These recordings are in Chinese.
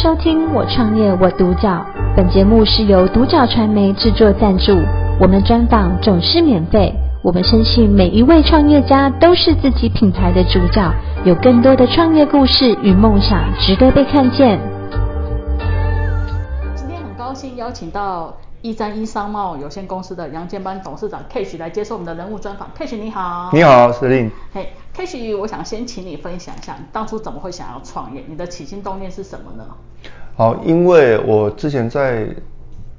收听《我创业我独角》，本节目是由独角传媒制作赞助，我们专访总是免费。我们相信每一位创业家都是自己品牌的主角，有更多的创业故事与梦想值得被看见。今天很高兴邀请到一三一商贸有限公司的杨建邦董事长 Case 来接受我们的人物专访。Case 你好。你好，司令。嘿。Cash，我想先请你分享一下，你当初怎么会想要创业？你的起心动念是什么呢？好，因为我之前在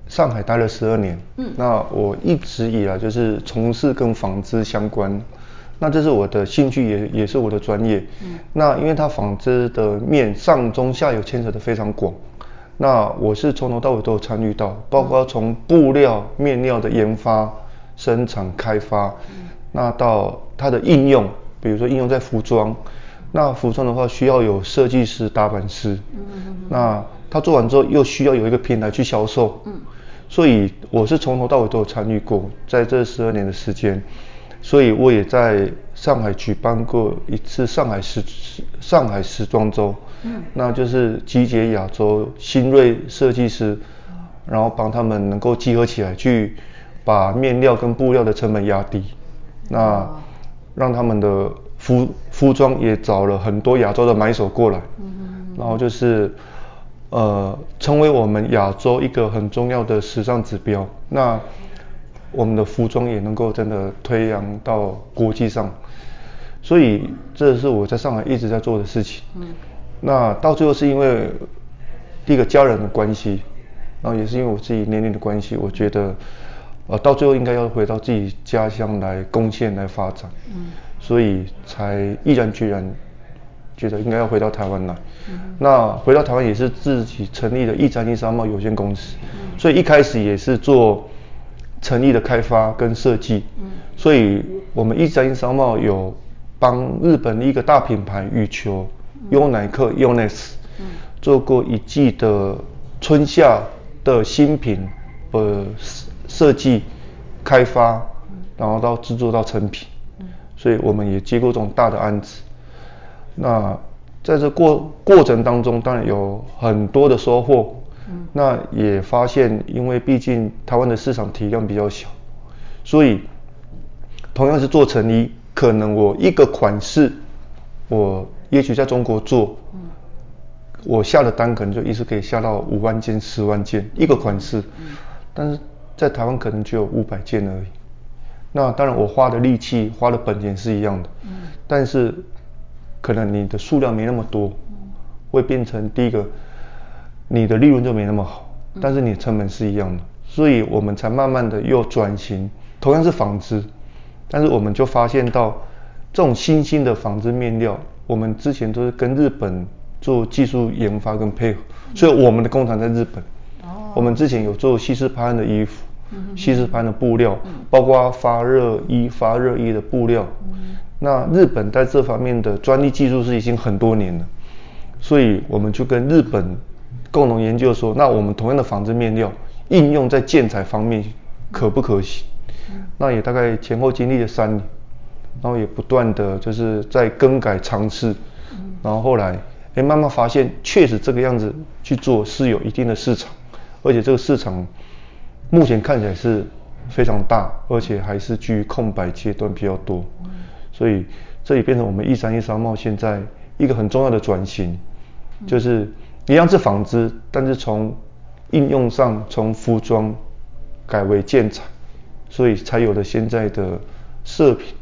上海待了十二年，嗯，那我一直以来就是从事跟纺织相关，那这是我的兴趣也，也也是我的专业。嗯，那因为它纺织的面上中下游牵扯的非常广，那我是从头到尾都有参与到，包括从布料、面料的研发、生产、开发，嗯，那到它的应用。比如说应用在服装，那服装的话需要有设计师、打版师，嗯嗯嗯，那他做完之后又需要有一个平台去销售，嗯，所以我是从头到尾都有参与过，在这十二年的时间，所以我也在上海举办过一次上海时上海时装周，嗯，那就是集结亚洲新锐设计师，然后帮他们能够集合起来，去把面料跟布料的成本压低，那。让他们的服服装也找了很多亚洲的买手过来，然后就是呃成为我们亚洲一个很重要的时尚指标。那我们的服装也能够真的推扬到国际上，所以这是我在上海一直在做的事情。嗯，那到最后是因为第一个家人的关系，然后也是因为我自己年龄的关系，我觉得。呃，到最后应该要回到自己家乡来贡献、来发展，嗯，所以才毅然决然觉得应该要回到台湾来。嗯，那回到台湾也是自己成立的一展一商贸有限公司，嗯，所以一开始也是做成立的开发跟设计，嗯，所以我们一展一商贸有帮日本的一个大品牌羽球优乃克 Yonex 做过一季的春夏的新品，呃。设计、开发，然后到制作到成品，所以我们也接过这种大的案子。那在这过过程当中，当然有很多的收获。那也发现，因为毕竟台湾的市场体量比较小，所以同样是做成衣，可能我一个款式，我也许在中国做，我下的单可能就一次可以下到五万件、十万件一个款式，但是。在台湾可能只有五百件而已，那当然我花的力气、花的本钱是一样的，嗯，但是可能你的数量没那么多，嗯，会变成第一个，你的利润就没那么好，但是你的成本是一样的，所以我们才慢慢的又转型，同样是纺织，但是我们就发现到这种新兴的纺织面料，我们之前都是跟日本做技术研发跟配合，所以我们的工厂在日本，哦，我们之前有做西式排汗的衣服。西式盘的布料，包括发热衣、发热衣的布料。那日本在这方面的专利技术是已经很多年了，所以我们就跟日本共同研究说，那我们同样的纺织面料应用在建材方面可不可行？那也大概前后经历了三年，然后也不断的就是在更改尝试，然后后来哎慢慢发现，确实这个样子去做是有一定的市场，而且这个市场。目前看起来是非常大，而且还是居于空白阶段比较多，所以这也变成我们一三一商贸现在一个很重要的转型，就是一样是纺织，但是从应用上从服装改为建材，所以才有了现在的射频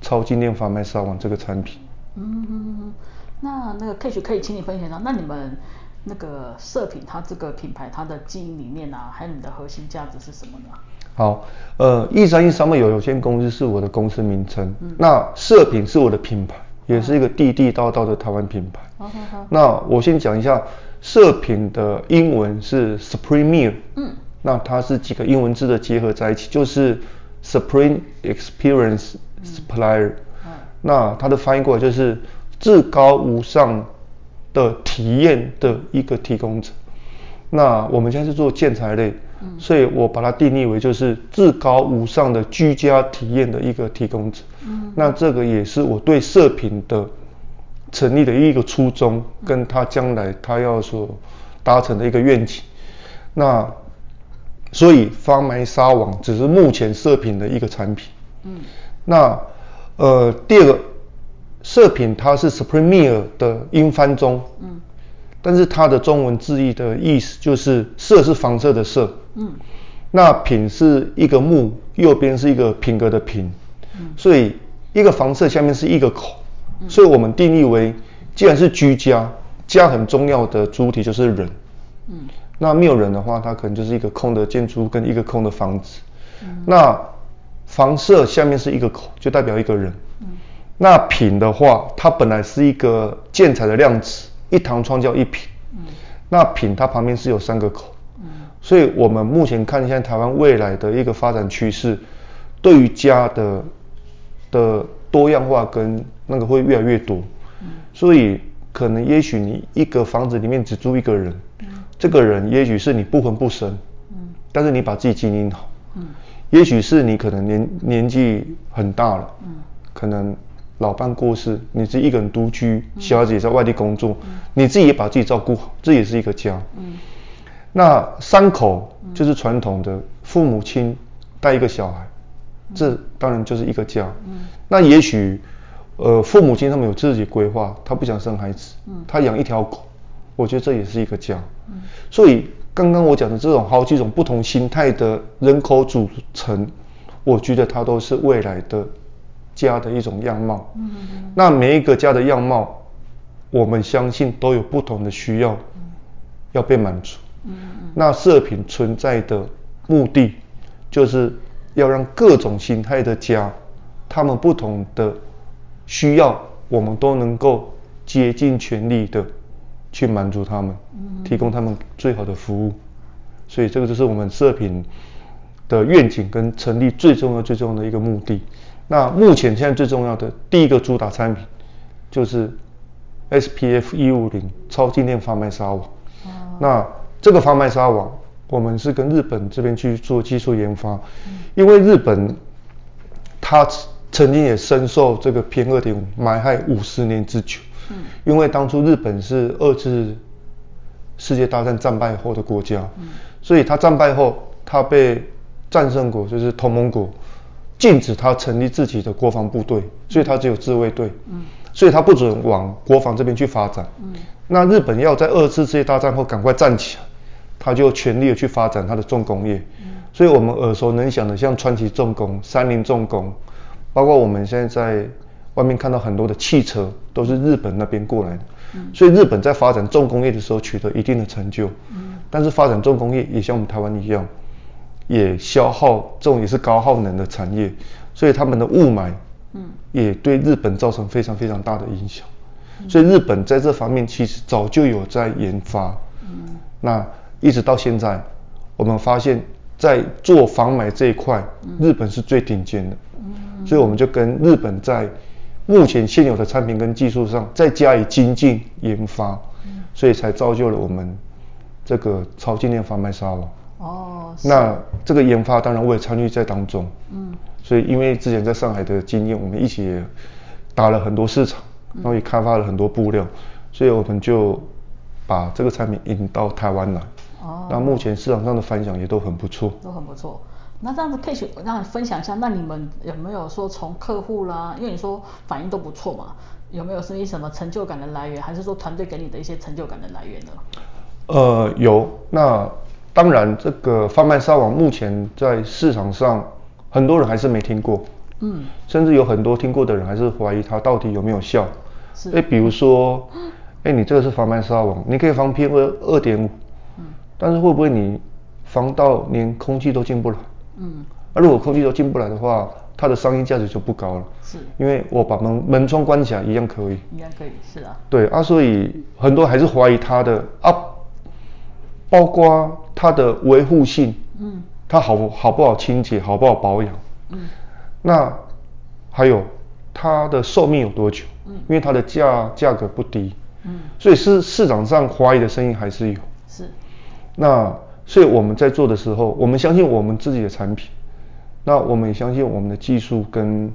超静电防晒纱网这个产品。嗯，嗯，那那个 Cash 可以请你分享一下，那你们。那个射频，它这个品牌，它的经营理念啊，还有你的核心价值是什么呢？好，呃，一三一商贸有限公司是我的公司名称，嗯、那射频是我的品牌，也是一个地地道道的台湾品牌。好好好。那我先讲一下射频的英文是 Supreme，嗯，那它是几个英文字的结合在一起，就是 Supreme Experience Supplier，嗯嗯。那它的翻译过来就是至高无上。的体验的一个提供者，那我们现在是做建材类，嗯，所以我把它定义为就是至高无上的居家体验的一个提供者。嗯，那这个也是我对射频的成立的一个初衷，跟他将来他要所达成的一个愿景。那所以防霾纱网只是目前射频的一个产品。嗯。那呃第二个射品它是 s u p r e m i e r 的英翻中。嗯。但是它的中文字义的意思就是色是房色的色。嗯。那品是一个木，右边是一个品格的品。嗯。所以一个房舍下面是一个口。嗯。所以我们定义为，既然是居家，家很重要的主体就是人。嗯。那没有人的话，它可能就是一个空的建筑跟一个空的房子。嗯。那房舍下面是一个口，就代表一个人。嗯。那品的话，它本来是一个建材的量词。一堂窗叫一品，嗯，那品它旁边是有三个口，嗯，所以我们目前看一下台湾未来的一个发展趋势，对于家的的多样化跟那个会越来越多，嗯，所以可能也许你一个房子里面只住一个人，嗯，这个人也许是你不婚不生，嗯，但是你把自己经营好，嗯，也许是你可能年年纪很大了，嗯，可能。老伴过世，你自己一个人独居，小孩子也在外地工作，嗯、你自己也把自己照顾好，这也是一个家。嗯、那三口就是传统的父母亲带一个小孩，嗯、这当然就是一个家。嗯、那也许，呃，父母亲他们有自己规划，他不想生孩子，嗯、他养一条狗，我觉得这也是一个家。嗯、所以刚刚我讲的这种好几种不同心态的人口组成，我觉得它都是未来的。家的一种样貌，嗯。嗯，那每一个家的样貌，我们相信都有不同的需要，要被满足，嗯。嗯，那射频存在的目的，就是要让各种形态的家，他们不同的需要，我们都能够竭尽全力的去满足他们，提供他们最好的服务，所以这个就是我们射频的愿景跟成立最重要最重要的一个目的。那目前现在最重要的第一个主打产品，就是 SPF 一五零超静电防霾纱网。哦、那这个防霾纱网，我们是跟日本这边去做技术研发，嗯、因为日本它曾经也深受这个 PM 二点五霾害五十年之久。嗯、因为当初日本是二次世界大战战败后的国家，嗯、所以它战败后，它被战胜国就是同盟国。禁止他成立自己的国防部队，所以他只有自卫队。嗯，所以他不准往国防这边去发展。嗯，那日本要在二次世界大战后赶快站起来，他就全力的去发展他的重工业。嗯，所以我们耳熟能详的像川崎重工、三菱重工，包括我们现在在外面看到很多的汽车，都是日本那边过来的。嗯，所以日本在发展重工业的时候取得一定的成就。嗯，但是发展重工业也像我们台湾一样。也消耗，这种也是高耗能的产业，所以他们的雾霾，嗯，也对日本造成非常非常大的影响。嗯、所以日本在这方面其实早就有在研发，嗯，那一直到现在，我们发现，在做防霾这一块，日本是最顶尖的，嗯，所以我们就跟日本在目前现有的产品跟技术上再加以精进研发，嗯，所以才造就了我们这个超静电防霾纱网。哦，那这个研发当然我也参与在当中，嗯，所以因为之前在上海的经验，我们一起也打了很多市场，然后也开发了很多布料，所以我们就把这个产品引到台湾来。哦，那目前市场上的反响也都很不错，都很不错。那这样子可以去让你分享一下，那你们有没有说从客户啦，因为你说反应都不错嘛，有没有是一什么成就感的来源，还是说团队给你的一些成就感的来源呢？呃，有那。当然，这个防霾纱网目前在市场上，很多人还是没听过，嗯，甚至有很多听过的人还是怀疑它到底有没有效。是，哎，比如说，哎，你这个是防霾纱网，你可以防 PM 二点五，嗯，但是会不会你防到连空气都进不来？嗯，那如果空气都进不来的话，它的商业价值就不高了。是，因为我把门门窗关起来一样可以。一样可以，是啊。对啊，所以很多还是怀疑它的啊。包括它的维护性，嗯，它好好不好清洁，好不好保养，嗯，那还有它的寿命有多久？嗯，因为它的价价格不低，嗯，所以是市场上怀疑的声音还是有，是，那所以我们在做的时候，我们相信我们自己的产品，那我们也相信我们的技术跟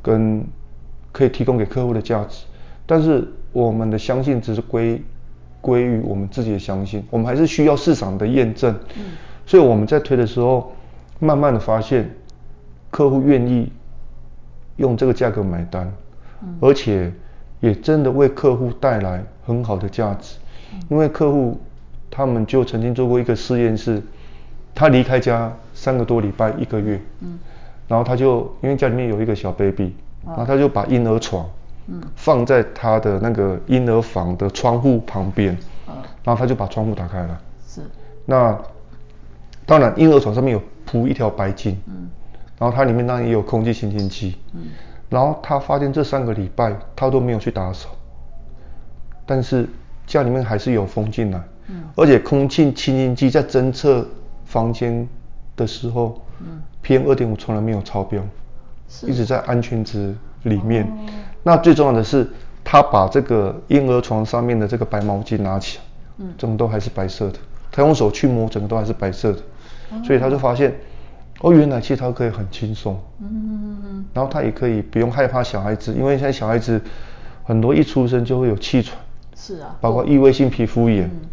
跟可以提供给客户的价值，但是我们的相信只是归。归于我们自己的相信，我们还是需要市场的验证。嗯，所以我们在推的时候，慢慢的发现客户愿意用这个价格买单，嗯，而且也真的为客户带来很好的价值。嗯，因为客户他们就曾经做过一个实验是，他离开家三个多礼拜一个月，嗯，然后他就因为家里面有一个小 baby，然后他就把婴儿床。嗯，放在他的那个婴儿房的窗户旁边，嗯，然后他就把窗户打开了。是。那当然，婴儿床上面有铺一条白巾，嗯，然后它里面当然也有空气清新机，嗯，然后他发现这三个礼拜他都没有去打扫，但是家里面还是有风进来，嗯，而且空气清新机在侦测房间的时候，嗯，PM 二点五从来没有超标，是，一直在安全值里面。哦那最重要的是，他把这个婴儿床上面的这个白毛巾拿起来，嗯，整个都还是白色的。他用手去摸，整个都还是白色的，哦、所以他就发现，哦，原来其实他可以很轻松，嗯嗯嗯，然后他也可以不用害怕小孩子，因为现在小孩子很多一出生就会有气喘，是啊，包括异位性皮肤炎，嗯，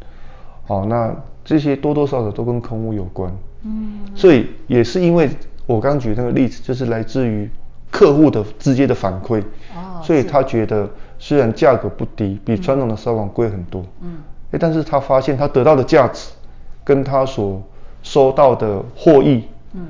好，那这些多多少少都跟空屋有关，嗯，所以也是因为我刚举那个例子，就是来自于。客户的直接的反馈，哦，所以他觉得虽然价格不低，比传统的烧网贵很多，嗯，但是他发现他得到的价值，跟他所收到的获益，嗯，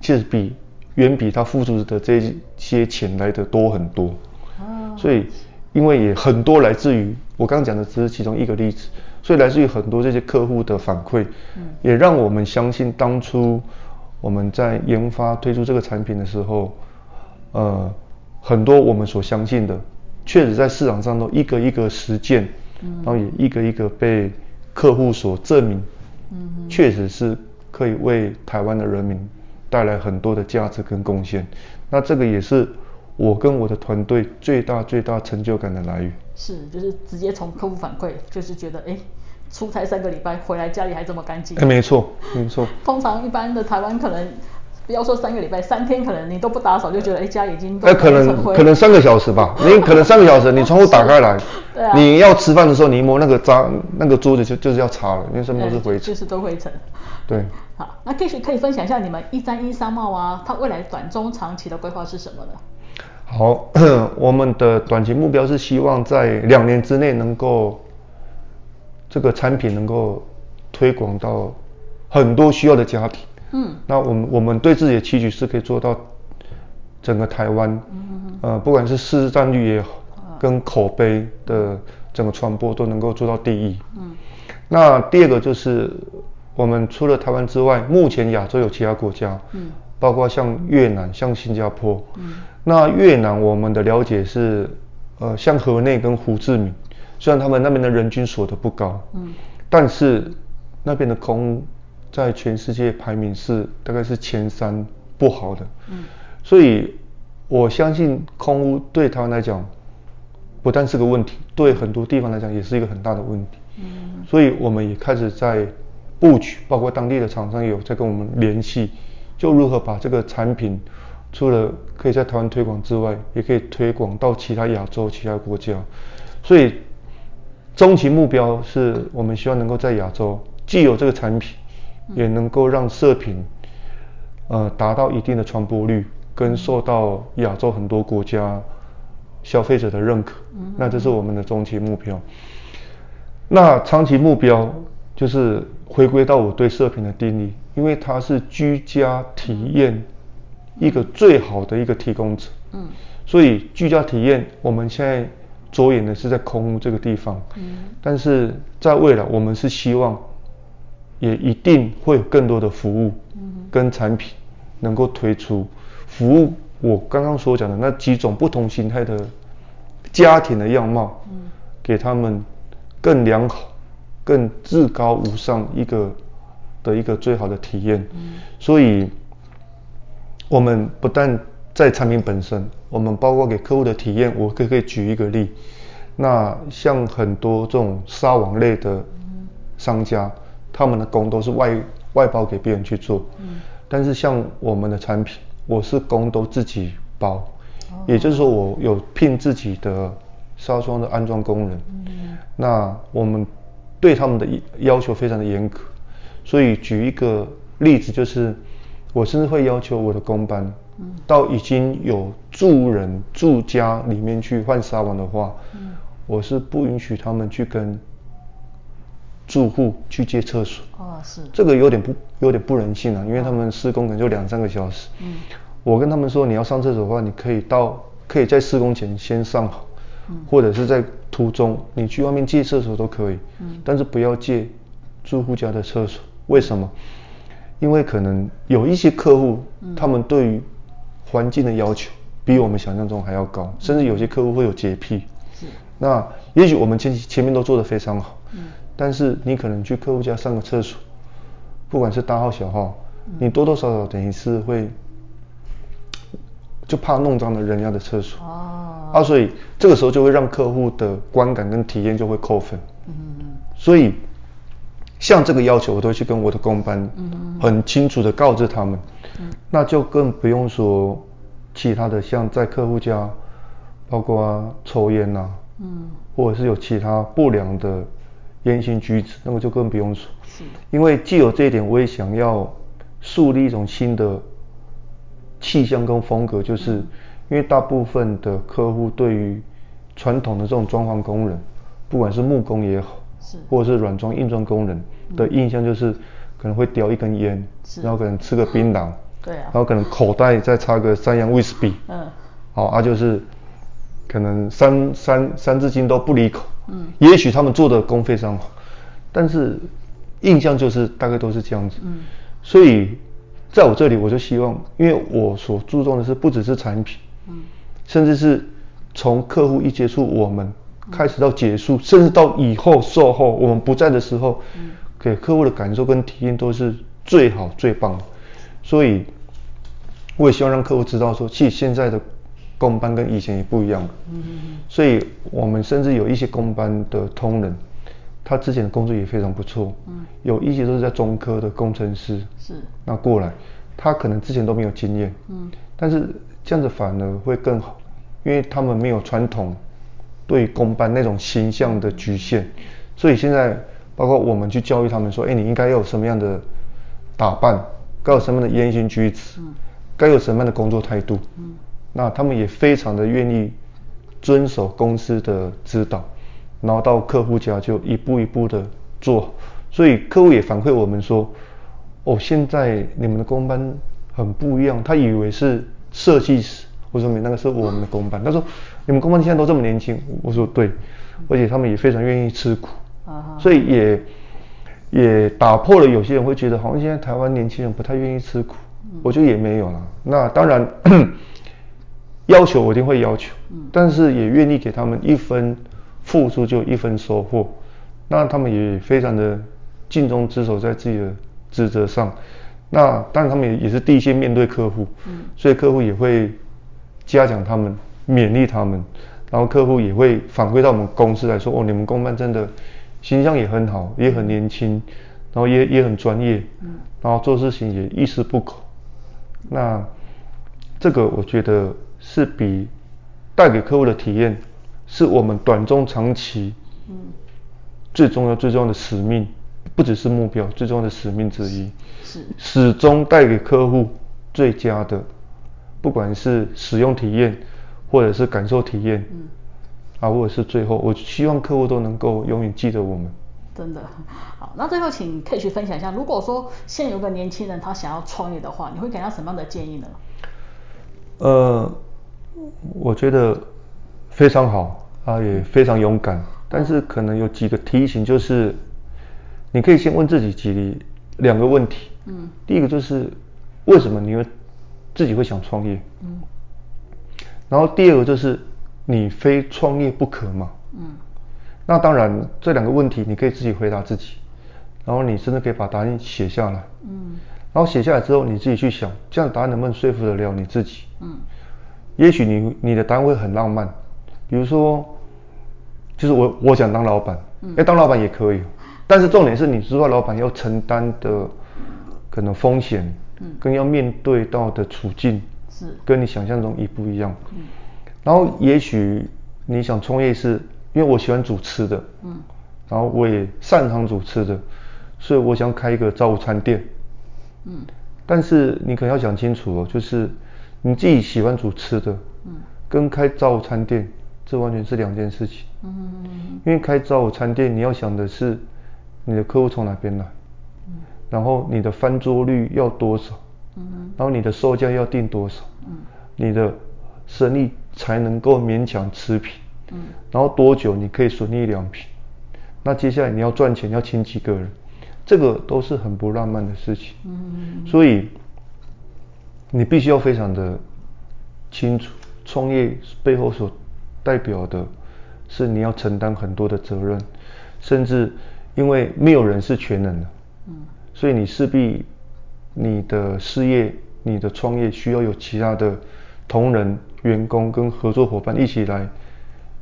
其实比远比他付出的这些钱来的多很多，哦，所以因为也很多来自于我刚刚讲的只是其中一个例子，所以来自于很多这些客户的反馈，嗯，也让我们相信当初我们在研发推出这个产品的时候。呃，很多我们所相信的，确实在市场上都一个一个实践，嗯，然后也一个一个被客户所证明，嗯，确实是可以为台湾的人民带来很多的价值跟贡献。那这个也是我跟我的团队最大最大成就感的来源。是，就是直接从客户反馈，就是觉得，哎，出差三个礼拜回来家里还这么干净。哎，没错，没错。通常一般的台湾可能。不要说三个礼拜，三天可能你都不打扫，就觉得哎家已经哎可能可能三个小时吧，你 可能三个小时，你窗户打开来，对啊，你要吃饭的时候，你一摸那个渣，那个桌子就就是要擦了，因为上面都是灰尘，就是都灰尘。对。好，那 Kish 可以分享一下你们一三一商贸啊，它未来短中长期的规划是什么呢？好，我们的短期目标是希望在两年之内能够这个产品能够推广到很多需要的家庭。嗯，那我们我们对自己的期许是可以做到整个台湾，嗯，呃，不管是市占率也好，跟口碑的整个传播都能够做到第一。嗯，那第二个就是我们除了台湾之外，目前亚洲有其他国家，嗯，包括像越南、像新加坡，嗯，那越南我们的了解是，呃，像河内跟胡志明，虽然他们那边的人均所得不高，嗯，但是那边的空。在全世界排名是大概是前三不好的，嗯，所以我相信空屋对台湾来讲不但是个问题，对很多地方来讲也是一个很大的问题，嗯，所以我们也开始在布局，包括当地的厂商也有在跟我们联系，就如何把这个产品除了可以在台湾推广之外，也可以推广到其他亚洲其他国家，所以终极目标是我们希望能够在亚洲既有这个产品。也能够让射频，呃，达到一定的传播率，跟受到亚洲很多国家消费者的认可，那这是我们的中期目标。那长期目标就是回归到我对射频的定义，因为它是居家体验一个最好的一个提供者。嗯。所以居家体验，我们现在着眼的是在空屋这个地方。嗯。但是在未来，我们是希望。也一定会有更多的服务跟产品能够推出。服务我刚刚所讲的那几种不同形态的家庭的样貌，给他们更良好、更至高无上一个的一个最好的体验。所以，我们不但在产品本身，我们包括给客户的体验，我可以可以举一个例。那像很多这种纱网类的商家。他们的工都是外外包给别人去做，嗯，但是像我们的产品，我是工都自己包，哦，也就是说我有聘自己的纱窗的安装工人，嗯，那我们对他们的要求非常的严格。所以举一个例子，就是我甚至会要求我的工班，到已经有住人住家里面去换纱网的话，我是不允许他们去跟住户去借厕所。哦，是。这个有点不有点不人性啊，因为他们施工可能就两三个小时。嗯。我跟他们说，你要上厕所的话，你可以到可以在施工前先上好，或者是在途中你去外面借厕所都可以。嗯。但是不要借住户家的厕所。为什么？因为可能有一些客户，嗯、他们对于环境的要求比我们想象中还要高，嗯、甚至有些客户会有洁癖。是。那也许我们前前面都做得非常好，嗯，但是你可能去客户家上个厕所，不管是大号小号，嗯、你多多少少等于是会，就怕弄脏了人家的厕所。哦。啊，所以这个时候就会让客户的观感跟体验就会扣分。嗯嗯。所以。像这个要求，我都会去跟我的工班，很清楚的告知他们。嗯，那就更不用说其他的，像在客户家，包括抽烟呐，嗯，或者是有其他不良的言行举止，那么就更不用说。是，因为既有这一点，我也想要树立一种新的气象跟风格，就是因为大部分的客户对于传统的这种装潢工人，不管是木工也好。或者是软装、硬装工人的印象就是可能会叼一根烟，是。然后可能吃个槟榔，对啊，然后可能口袋再插个三洋威士忌，嗯，好啊，就是可能三三三字经都不离口，嗯，也许他们做的工非常好，但是印象就是大概都是这样子，嗯，所以在我这里我就希望，因为我所注重的是不只是产品，嗯，甚至是从客户一接触我们。开始到结束，甚至到以后售后，我们不在的时候，嗯、给客户的感受跟体验都是最好最棒的。所以，我也希望让客户知道说，其实现在的工班跟以前也不一样。了嗯嗯。所以我们甚至有一些公班的通人，他之前的工作也非常不错。嗯。有一些都是在中科的工程师。是。那过来，他可能之前都没有经验。嗯。但是这样子反而会更好，因为他们没有传统。对公班那种形象的局限，所以现在包括我们去教育他们说，哎，你应该要有什么样的打扮，该有什么样的言行举止，该有什么样的工作态度，那他们也非常的愿意遵守公司的指导，然后到客户家就一步一步的做，所以客户也反馈我们说，哦，现在你们的工班很不一样，他以为是设计师。我说你那个是我们的工班，他说你们工班现在都这么年轻，我说对，而且他们也非常愿意吃苦，所以也也打破了有些人会觉得好像现在台湾年轻人不太愿意吃苦，我觉得也没有了。那当然要求我一定会要求，但是也愿意给他们一分付出就一分收获，那他们也非常的尽忠职守在自己的职责上，那当然他们也也是第一线面对客户，所以客户也会。嘉奖他们，勉励他们，然后客户也会反馈到我们公司来说：“哦，你们公办真的形象也很好，也很年轻，然后也也很专业，然后做事情也一丝不苟。”那这个我觉得是比带给客户的体验，是我们短中长期最重要最重要的使命，不只是目标，最重要的使命之一，是始终带给客户最佳的。不管是使用体验，或者是感受体验，嗯，啊，或者是最后，我希望客户都能够永远记得我们。真的，好，那最后请 K 去分享一下，如果说现在有个年轻人他想要创业的话，你会给他什么样的建议呢？呃，我觉得非常好，啊，也非常勇敢，但是可能有几个提醒，就是你可以先问自己几两个问题，嗯，第一个就是为什么你会自己会想创业，嗯，然后第二个就是你非创业不可吗？嗯，那当然这两个问题你可以自己回答自己，然后你甚至可以把答案写下来，嗯，然后写下来之后你自己去想，这样答案能不能说服得了你自己？嗯，也许你你的单位很浪漫，比如说，就是我我想当老板，嗯，哎，当老板也可以，但是重点是你知道老板要承担的可能风险。嗯跟要面对到的处境是跟你想象中一不一样。嗯，然后也许你想创业是因为我喜欢煮吃的，嗯，然后我也擅长煮吃的，所以我想开一个早午餐店。嗯，但是你可能要想清楚哦，就是你自己喜欢煮吃的，嗯，跟开早午餐店这完全是两件事情。嗯。因为开早午餐店，你要想的是你的客户从哪边来，嗯，然后你的翻桌率要多少，嗯，然后你的售价要定多少，嗯，你的生意才能够勉强持平，嗯，然后多久你可以损益两平，那接下来你要赚钱要请几个人？这个都是很不浪漫的事情，嗯，所以你必须要非常的清楚，创业背后所代表的是你要承担很多的责任，甚至因为没有人是全能的，嗯，所以你势必你的事业、你的创业需要有其他的同仁、员工跟合作伙伴一起来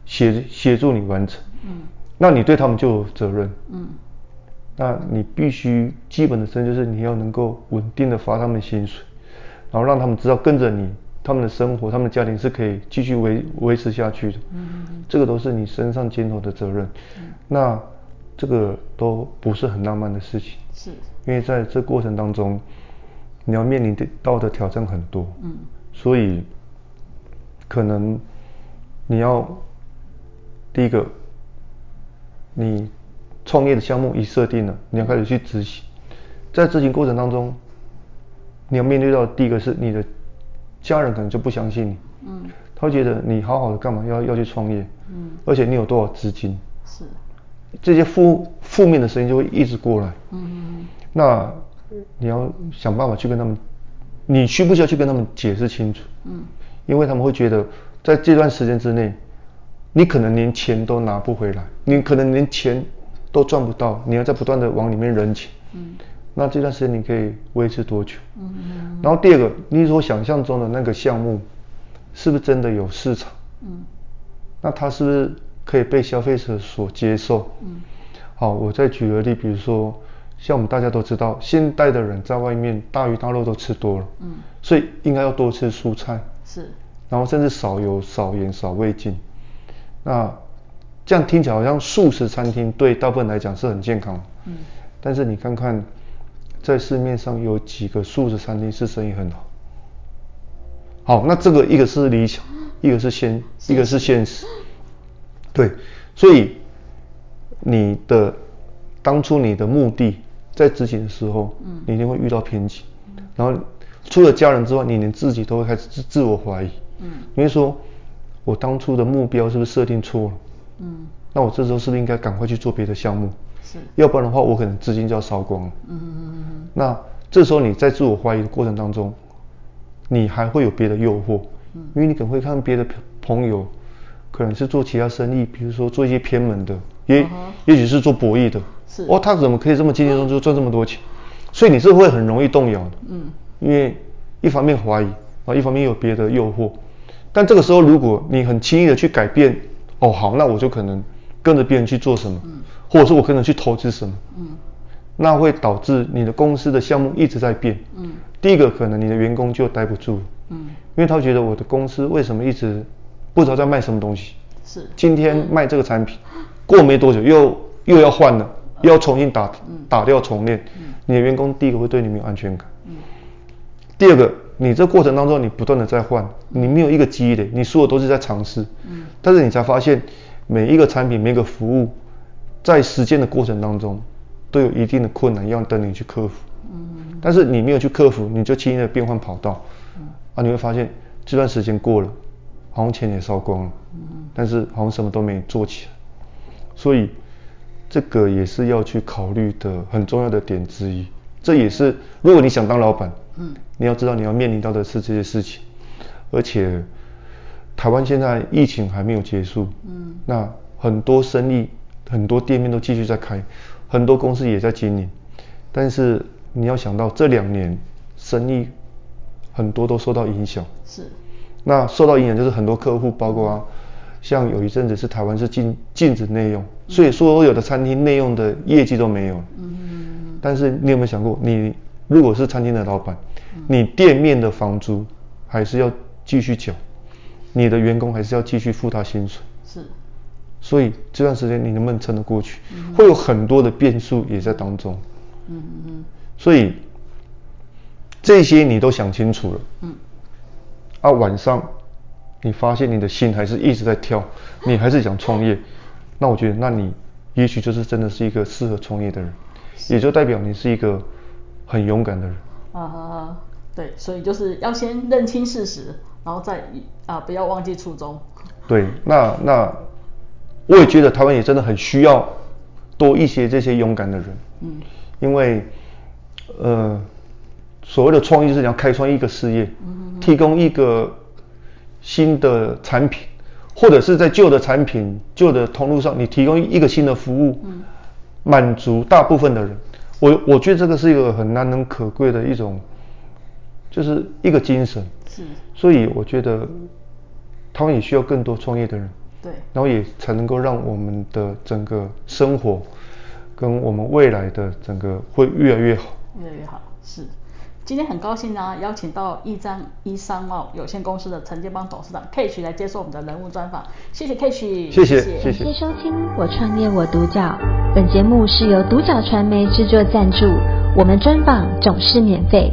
协协助你完成，嗯，那你对他们就有责任，嗯。那你必须基本的责任就是你要能够稳定的发他们薪水，然后让他们知道跟着你，他们的生活、他们的家庭是可以继续维维持下去的。嗯。这个都是你身上肩头的责任。嗯。那这个都不是很浪漫的事情。是。因为在这过程当中，你要面临到的挑战很多。嗯。所以，可能你要第一个，你。创业的项目一设定了，你要开始去执行。在执行过程当中，你要面对到第一个是你的家人可能就不相信你，嗯，他会觉得你好好的干嘛要要去创业，嗯，而且你有多少资金，是，这些负负面的声音就会一直过来，嗯那你要想办法去跟他们，你需不需要去跟他们解释清楚，嗯，因为他们会觉得在这段时间之内，你可能连钱都拿不回来，你可能连钱。都赚不到，你要在不断的往里面扔钱。嗯，那这段时间你可以维持多久？嗯嗯。然后第二个，你所想象中的那个项目，是不是真的有市场？嗯。那它是不是可以被消费者所接受？嗯。好，我再举个例，比如说，像我们大家都知道，现代的人在外面大鱼大肉都吃多了。嗯。所以应该要多吃蔬菜。是。然后甚至少油、少盐、少味精。那。这样听起来好像素食餐厅对大部分人来讲是很健康，嗯，但是你看看，在市面上有几个素食餐厅是生意很好？好，那这个一个是理想，一个是现，一个是现实，对，所以你的当初你的目的在执行的时候，嗯，你一定会遇到瓶颈，然后除了家人之外，你连自己都会开始自自我怀疑，嗯，因为说我当初的目标是不是设定错了？嗯，那我这时候是不是应该赶快去做别的项目？是，要不然的话，我可能资金就要烧光了。嗯嗯嗯嗯。那这时候你在自我怀疑的过程当中，你还会有别的诱惑，嗯，因为你可能会看别的朋友，可能是做其他生意，比如说做一些偏门的，也、uh -huh. 也许是做博弈的，是，哦，他怎么可以这么轻轻松松就赚这么多钱？所以你是会很容易动摇的，嗯，因为一方面怀疑，然后一方面有别的诱惑，但这个时候如果你很轻易的去改变。哦，好，那我就可能跟着别人去做什么，嗯，或者说我可能去投资什么，嗯，那会导致你的公司的项目一直在变，嗯，第一个可能你的员工就待不住，嗯，因为他觉得我的公司为什么一直不知道在卖什么东西，是，今天卖这个产品，过没多久又又要换了，又要重新打，打掉重练，嗯，你的员工第一个会对你没有安全感，嗯，第二个。你这过程当中，你不断的在换，你没有一个积累，你所有都是在尝试，嗯，但是你才发现每一个产品、每一个服务，在实践的过程当中，都有一定的困难要等你去克服，嗯，但是你没有去克服，你就轻易的变换跑道，嗯，啊，你会发现这段时间过了，好像钱也烧光了，嗯，但是好像什么都没做起来，所以这个也是要去考虑的很重要的点之一，这也是如果你想当老板。嗯，你要知道你要面临到的是这些事情，而且台湾现在疫情还没有结束，嗯，那很多生意、很多店面都继续在开，很多公司也在经营，但是你要想到这两年生意很多都受到影响，是，那受到影响就是很多客户，包括啊，像有一阵子是台湾是禁禁止内用，所以所有的餐厅内用的业绩都没有，嗯嗯，但是你有没有想过你？如果是餐厅的老板，你店面的房租还是要继续缴，你的员工还是要继续付他薪水。是。所以这段时间你能不能撑得过去？嗯、会有很多的变数也在当中。嗯嗯嗯。所以这些你都想清楚了。嗯。啊，晚上你发现你的心还是一直在跳，你还是想创业，那我觉得，那你也许就是真的是一个适合创业的人，也就代表你是一个很勇敢的人。啊啊，对，所以就是要先认清事实，然后再啊不要忘记初衷。对，那那。我也觉得台湾也真的很需要多一些这些勇敢的人，嗯，因为，呃，所谓的创业就是你要开创一个事业，嗯，提供一个新的产品，或者是在旧的产品、旧的通路上，你提供一个新的服务，嗯，满足大部分的人，我我觉得这个是一个很难能可贵的一种，就是一个精神，是，所以我觉得他们也需要更多创业的人。对，然后也才能够让我们的整个生活，跟我们未来的整个会越来越好，越来越好。是，今天很高兴呢，邀请到一张一商贸有限公司的陈建邦董事长 K 来接受我们的人物专访。谢谢 K，谢谢谢谢。感谢收听我创业我独角，本节目是由独角传媒制作赞助，我们专访总是免费。